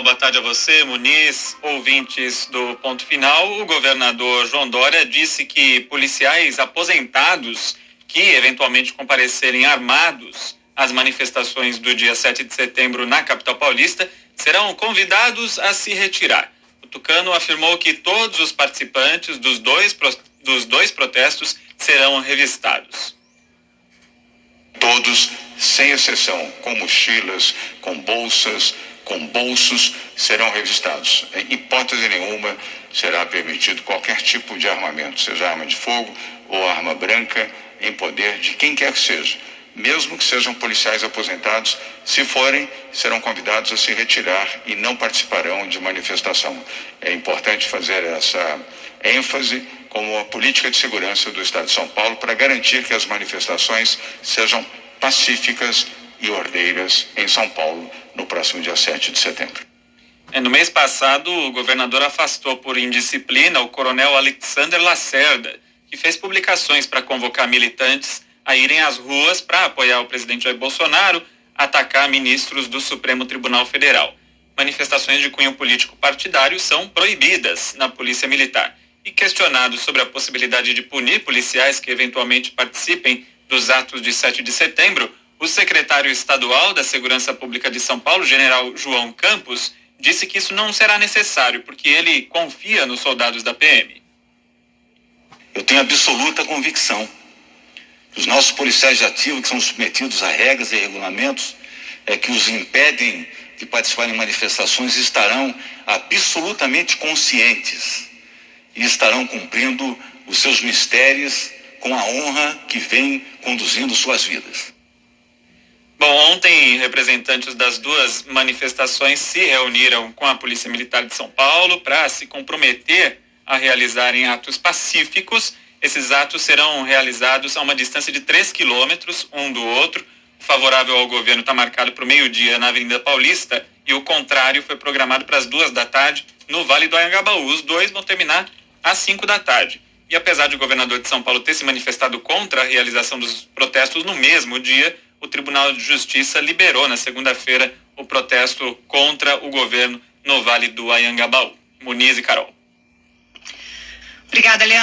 Boa tarde a você, Muniz, ouvintes do Ponto Final. O governador João Dória disse que policiais aposentados que eventualmente comparecerem armados às manifestações do dia 7 de setembro na capital paulista serão convidados a se retirar. O Tucano afirmou que todos os participantes dos dois, dos dois protestos serão revistados. Todos, sem exceção, com mochilas, com bolsas, com bolsos serão revistados. Em hipótese nenhuma será permitido qualquer tipo de armamento, seja arma de fogo ou arma branca, em poder de quem quer que seja. Mesmo que sejam policiais aposentados, se forem, serão convidados a se retirar e não participarão de manifestação. É importante fazer essa ênfase como a política de segurança do Estado de São Paulo para garantir que as manifestações sejam pacíficas e ordeiras em São Paulo no próximo dia 7 de setembro. É, no mês passado, o governador afastou por indisciplina o coronel Alexander Lacerda, que fez publicações para convocar militantes a irem às ruas para apoiar o presidente Jair Bolsonaro, atacar ministros do Supremo Tribunal Federal. Manifestações de cunho político partidário são proibidas na Polícia Militar. E questionado sobre a possibilidade de punir policiais que eventualmente participem dos atos de 7 de setembro, o secretário estadual da Segurança Pública de São Paulo, general João Campos, disse que isso não será necessário, porque ele confia nos soldados da PM. Eu tenho absoluta convicção que os nossos policiais de ativo, que são submetidos a regras e regulamentos, é que os impedem de participar em manifestações, estarão absolutamente conscientes e estarão cumprindo os seus mistérios com a honra que vem conduzindo suas vidas. Bom, ontem representantes das duas manifestações se reuniram com a Polícia Militar de São Paulo para se comprometer a realizarem atos pacíficos. Esses atos serão realizados a uma distância de 3 quilômetros um do outro. O favorável ao governo está marcado para o meio-dia na Avenida Paulista e o contrário foi programado para as duas da tarde no Vale do Anhangabaú. Os dois vão terminar às 5 da tarde. E apesar de o governador de São Paulo ter se manifestado contra a realização dos protestos no mesmo dia, o Tribunal de Justiça liberou na segunda-feira o protesto contra o governo no Vale do Ayangabaú. Muniz e Carol. Obrigada, Leandro.